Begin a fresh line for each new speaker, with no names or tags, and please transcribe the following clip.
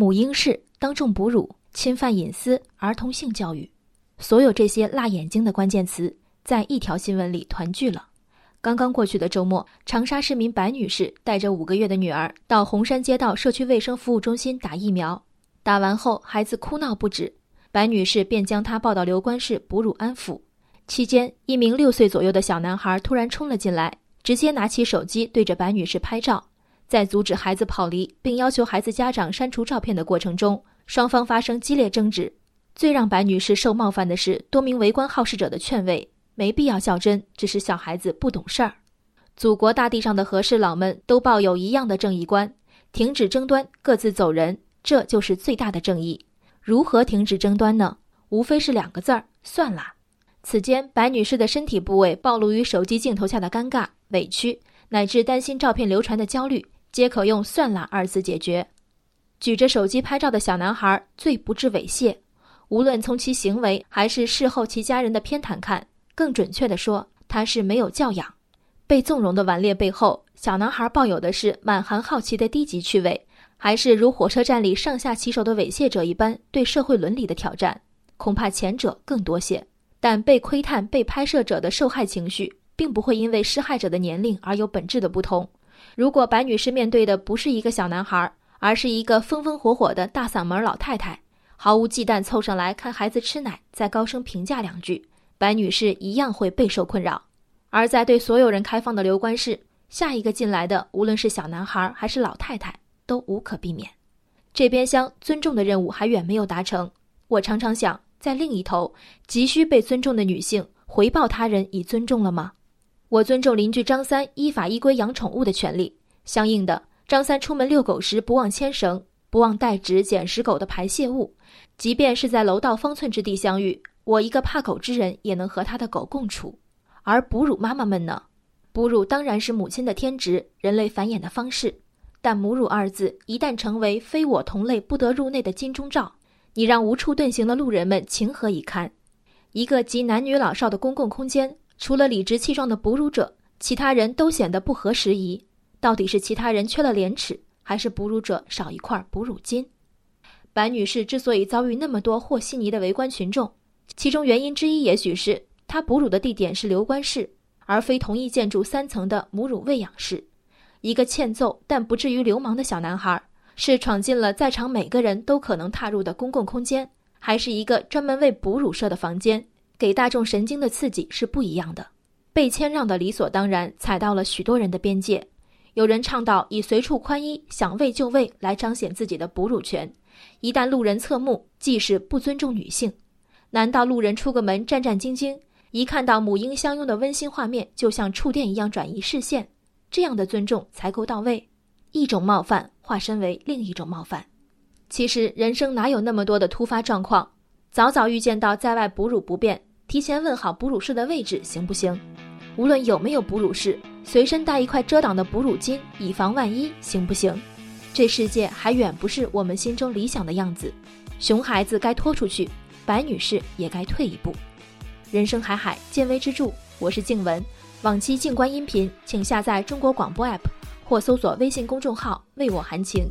母婴室当众哺乳、侵犯隐私、儿童性教育，所有这些辣眼睛的关键词，在一条新闻里团聚了。刚刚过去的周末，长沙市民白女士带着五个月的女儿到红山街道社区卫生服务中心打疫苗，打完后孩子哭闹不止，白女士便将她抱到留观室哺乳安抚。期间，一名六岁左右的小男孩突然冲了进来，直接拿起手机对着白女士拍照。在阻止孩子跑离并要求孩子家长删除照片的过程中，双方发生激烈争执。最让白女士受冒犯的是多名围观好事者的劝慰。没必要较真，只是小孩子不懂事儿。祖国大地上的和事佬们都抱有一样的正义观：停止争端，各自走人，这就是最大的正义。如何停止争端呢？无非是两个字儿：算了。此间，白女士的身体部位暴露于手机镜头下的尴尬、委屈，乃至担心照片流传的焦虑，皆可用“算啦”二字解决。举着手机拍照的小男孩最不致猥亵，无论从其行为还是事后其家人的偏袒看。更准确地说，他是没有教养。被纵容的顽劣背后，小男孩抱有的是满含好奇的低级趣味，还是如火车站里上下其手的猥亵者一般对社会伦理的挑战？恐怕前者更多些。但被窥探、被拍摄者的受害情绪，并不会因为施害者的年龄而有本质的不同。如果白女士面对的不是一个小男孩，而是一个风风火火的大嗓门老太太，毫无忌惮凑上来看孩子吃奶，再高声评价两句。白女士一样会备受困扰，而在对所有人开放的留观室，下一个进来的，无论是小男孩还是老太太，都无可避免。这边厢尊重的任务还远没有达成。我常常想，在另一头，急需被尊重的女性，回报他人以尊重了吗？我尊重邻居张三依法依规养宠物的权利，相应的，张三出门遛狗时不忘牵绳，不忘带纸捡食狗的排泄物，即便是在楼道方寸之地相遇。我一个怕狗之人也能和他的狗共处，而哺乳妈妈们呢？哺乳当然是母亲的天职，人类繁衍的方式。但母乳二字一旦成为非我同类不得入内的金钟罩，你让无处遁形的路人们情何以堪？一个集男女老少的公共空间，除了理直气壮的哺乳者，其他人都显得不合时宜。到底是其他人缺了廉耻，还是哺乳者少一块哺乳巾？白女士之所以遭遇那么多和稀泥的围观群众，其中原因之一，也许是她哺乳的地点是留观室，而非同一建筑三层的母乳喂养室。一个欠揍但不至于流氓的小男孩，是闯进了在场每个人都可能踏入的公共空间，还是一个专门为哺乳设的房间，给大众神经的刺激是不一样的。被谦让的理所当然，踩到了许多人的边界。有人倡导以随处宽衣、想喂就喂来彰显自己的哺乳权，一旦路人侧目，即是不尊重女性。难道路人出个门战战兢兢，一看到母婴相拥的温馨画面，就像触电一样转移视线？这样的尊重才够到位。一种冒犯化身为另一种冒犯。其实人生哪有那么多的突发状况？早早预见到在外哺乳不便，提前问好哺乳室的位置行不行？无论有没有哺乳室，随身带一块遮挡的哺乳巾，以防万一，行不行？这世界还远不是我们心中理想的样子。熊孩子该拖出去。白女士也该退一步。人生海海，见微知著。我是静文。往期静观音频，请下载中国广播 APP 或搜索微信公众号“为我含情”。